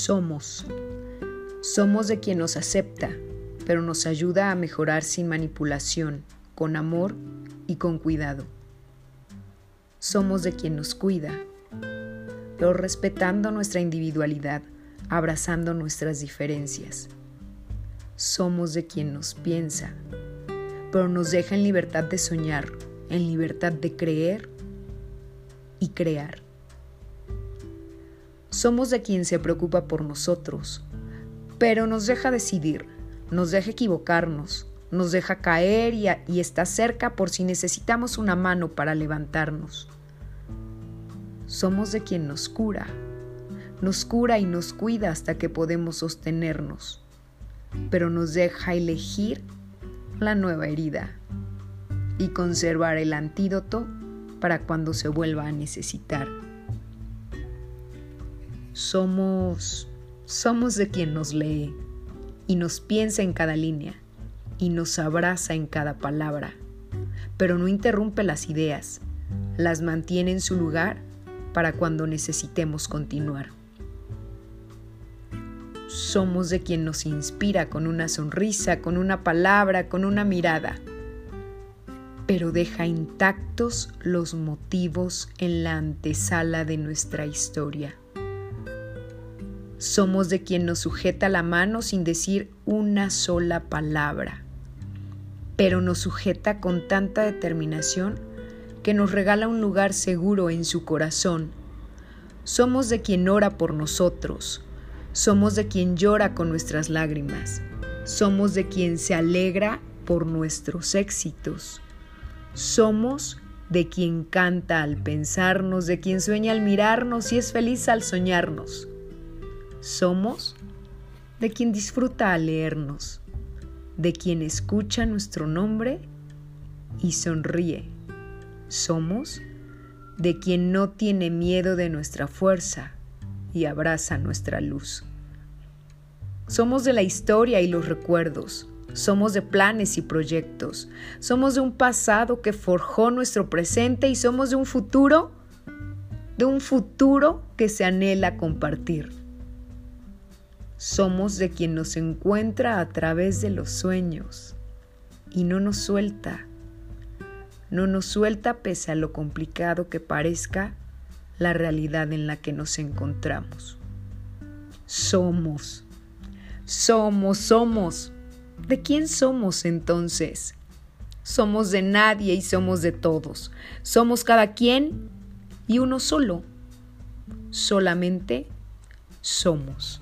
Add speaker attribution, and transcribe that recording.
Speaker 1: Somos. Somos de quien nos acepta, pero nos ayuda a mejorar sin manipulación, con amor y con cuidado. Somos de quien nos cuida, pero respetando nuestra individualidad, abrazando nuestras diferencias. Somos de quien nos piensa, pero nos deja en libertad de soñar, en libertad de creer y crear. Somos de quien se preocupa por nosotros, pero nos deja decidir, nos deja equivocarnos, nos deja caer y, y, está cerca por si necesitamos una mano para levantarnos. Somos de quien nos cura, nos cura y nos cuida hasta que podemos sostenernos, pero nos deja elegir la nueva herida y conservar el antídoto para cuando se vuelva a necesitar. Somos somos de quien nos lee y nos piensa en cada línea y nos abraza en cada palabra, pero no interrumpe las ideas, las mantiene en su lugar para cuando necesitemos continuar. Somos de quien nos inspira con una sonrisa, con una palabra, con una mirada, pero deja intactos los motivos en la antesala de nuestra historia. Somos de quien nos sujeta la mano sin decir una sola palabra, pero nos sujeta con tanta determinación que nos regala un lugar seguro en su corazón. Somos de quien ora por nosotros, somos de quien llora con nuestras lágrimas, somos de quien se alegra por nuestros éxitos, somos de quien canta al pensarnos, de quien sueña al mirarnos y es feliz al soñarnos. Somos de quien disfruta al leernos, de quien escucha nuestro nombre y sonríe. Somos de quien no tiene miedo de nuestra fuerza y abraza nuestra luz. Somos de la historia y los recuerdos, somos de planes y proyectos, somos de un pasado que forjó nuestro presente y somos de un futuro, de un futuro que se anhela compartir. Somos de quien nos encuentra a través de los sueños y no nos suelta. No nos suelta pese a lo complicado que parezca la realidad en la que nos encontramos. Somos, somos, somos. ¿De quién somos entonces? Somos de nadie y somos de todos. Somos cada quien y uno solo. Solamente somos.